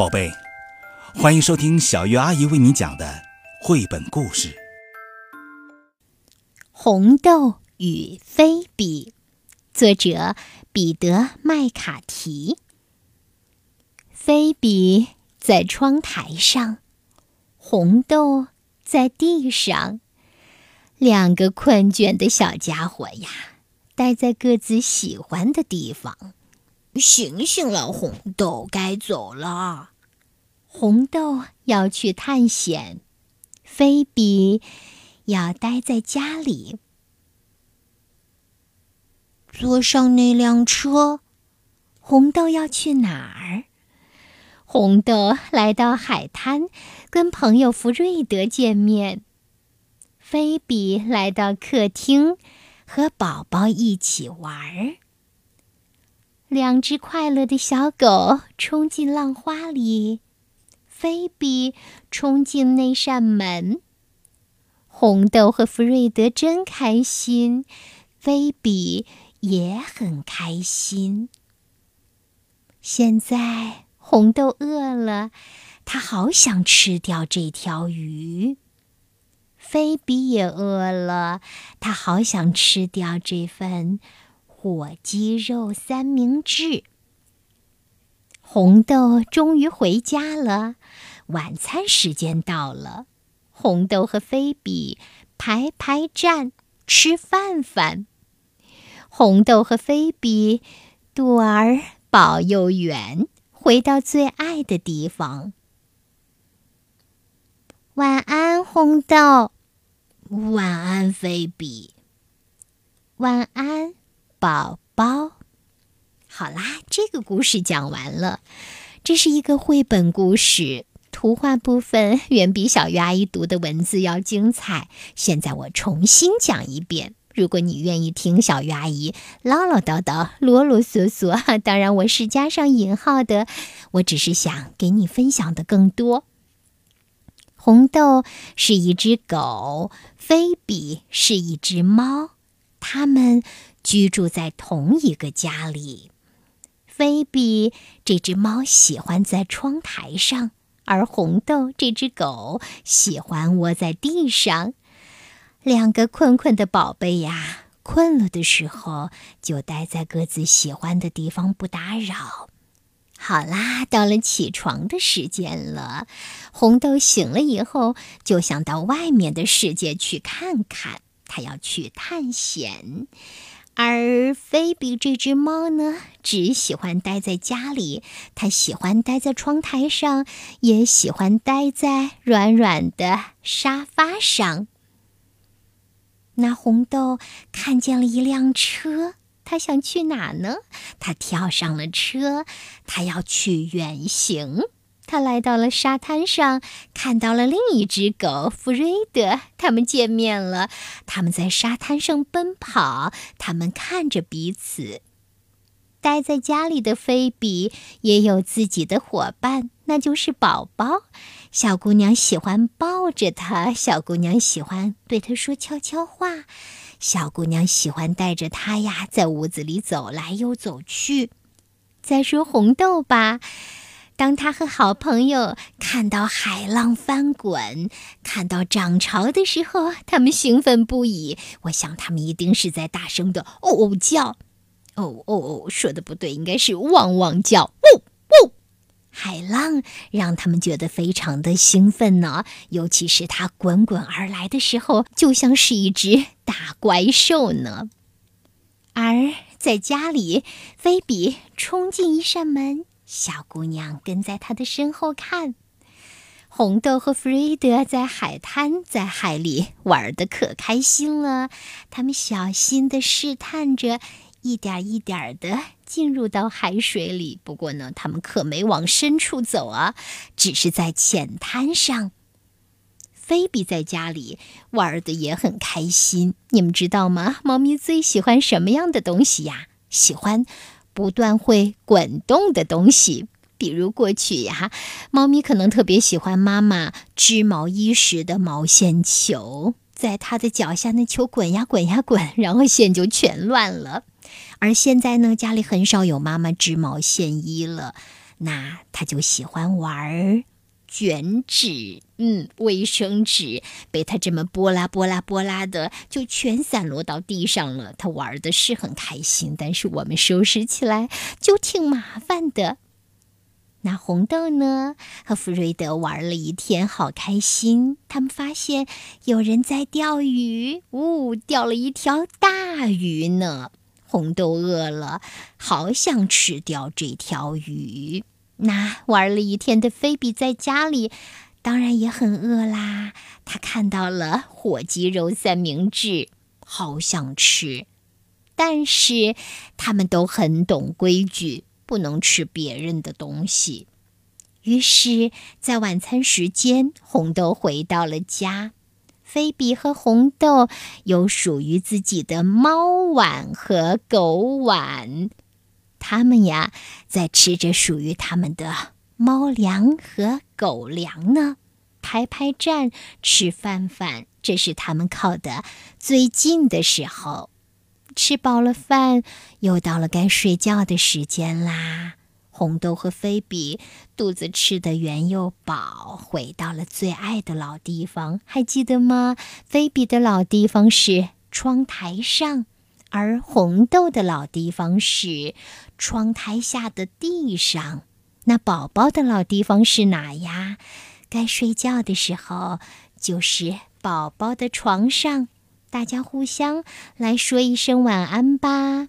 宝贝，欢迎收听小月阿姨为你讲的绘本故事《红豆与菲比》，作者彼得·麦卡提。菲比在窗台上，红豆在地上，两个困倦的小家伙呀，待在各自喜欢的地方。醒醒了，红豆，该走了。红豆要去探险，菲比要待在家里。坐上那辆车，红豆要去哪儿？红豆来到海滩，跟朋友弗瑞德见面。菲比来到客厅，和宝宝一起玩儿。两只快乐的小狗冲进浪花里，菲比冲进那扇门。红豆和弗瑞德真开心，菲比也很开心。现在红豆饿了，他好想吃掉这条鱼。菲比也饿了，他好想吃掉这份。火鸡肉三明治。红豆终于回家了，晚餐时间到了。红豆和菲比排排站吃饭饭。红豆和菲比肚儿饱又圆，回到最爱的地方。晚安，红豆。晚安，菲比。晚安。宝宝，好啦，这个故事讲完了。这是一个绘本故事，图画部分远比小鱼阿姨读的文字要精彩。现在我重新讲一遍。如果你愿意听小鱼阿姨唠唠叨叨、啰啰嗦嗦，当然我是加上引号的。我只是想给你分享的更多。红豆是一只狗，菲比是一只猫，它们。居住在同一个家里，菲比这只猫喜欢在窗台上，而红豆这只狗喜欢窝在地上。两个困困的宝贝呀，困了的时候就待在各自喜欢的地方，不打扰。好啦，到了起床的时间了。红豆醒了以后，就想到外面的世界去看看，他要去探险。而菲比这只猫呢，只喜欢待在家里。它喜欢待在窗台上，也喜欢待在软软的沙发上。那红豆看见了一辆车，它想去哪呢？它跳上了车，它要去远行。他来到了沙滩上，看到了另一只狗弗瑞德。他们见面了，他们在沙滩上奔跑，他们看着彼此。待在家里的菲比也有自己的伙伴，那就是宝宝。小姑娘喜欢抱着他，小姑娘喜欢对他说悄悄话，小姑娘喜欢带着他呀，在屋子里走来又走去。再说红豆吧。当他和好朋友看到海浪翻滚、看到涨潮的时候，他们兴奋不已。我想他们一定是在大声的“哦哦叫”，“哦哦哦”，说的不对，应该是“汪汪叫”。呜呜，海浪让他们觉得非常的兴奋呢，尤其是它滚滚而来的时候，就像是一只大怪兽呢。而在家里，菲比冲进一扇门。小姑娘跟在他的身后看，红豆和弗瑞德在海滩在海里玩的可开心了。他们小心的试探着，一点一点的进入到海水里。不过呢，他们可没往深处走啊，只是在浅滩上。菲比在家里玩的也很开心。你们知道吗？猫咪最喜欢什么样的东西呀？喜欢。不断会滚动的东西，比如过去呀，猫咪可能特别喜欢妈妈织毛衣时的毛线球，在它的脚下，那球滚呀滚呀滚，然后线就全乱了。而现在呢，家里很少有妈妈织毛线衣了，那它就喜欢玩儿卷纸，嗯，卫生纸被他这么拨拉拨拉拨拉的，就全散落到地上了。他玩的是很开心，但是我们收拾起来就挺麻烦的。那红豆呢？和弗瑞德玩了一天，好开心。他们发现有人在钓鱼，呜，钓了一条大鱼呢。红豆饿了，好想吃掉这条鱼。那玩了一天的菲比在家里，当然也很饿啦。他看到了火鸡肉三明治，好想吃。但是他们都很懂规矩。不能吃别人的东西。于是，在晚餐时间，红豆回到了家。菲比和红豆有属于自己的猫碗和狗碗，他们呀，在吃着属于他们的猫粮和狗粮呢。排排站，吃饭饭，这是他们靠的最近的时候。吃饱了饭，又到了该睡觉的时间啦。红豆和菲比肚子吃得圆又饱，回到了最爱的老地方，还记得吗？菲比的老地方是窗台上，而红豆的老地方是窗台下的地上。那宝宝的老地方是哪呀？该睡觉的时候，就是宝宝的床上。大家互相来说一声晚安吧，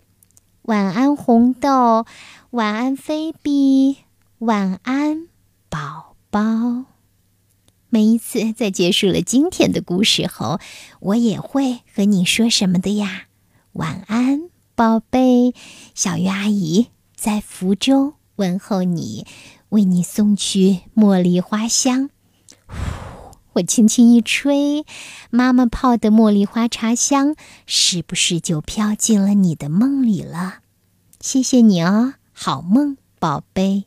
晚安红豆，晚安菲比，晚安宝宝。每一次在结束了今天的故事后，我也会和你说什么的呀？晚安，宝贝，小鱼阿姨在福州问候你，为你送去茉莉花香。我轻轻一吹，妈妈泡的茉莉花茶香，是不是就飘进了你的梦里了？谢谢你哦，好梦，宝贝。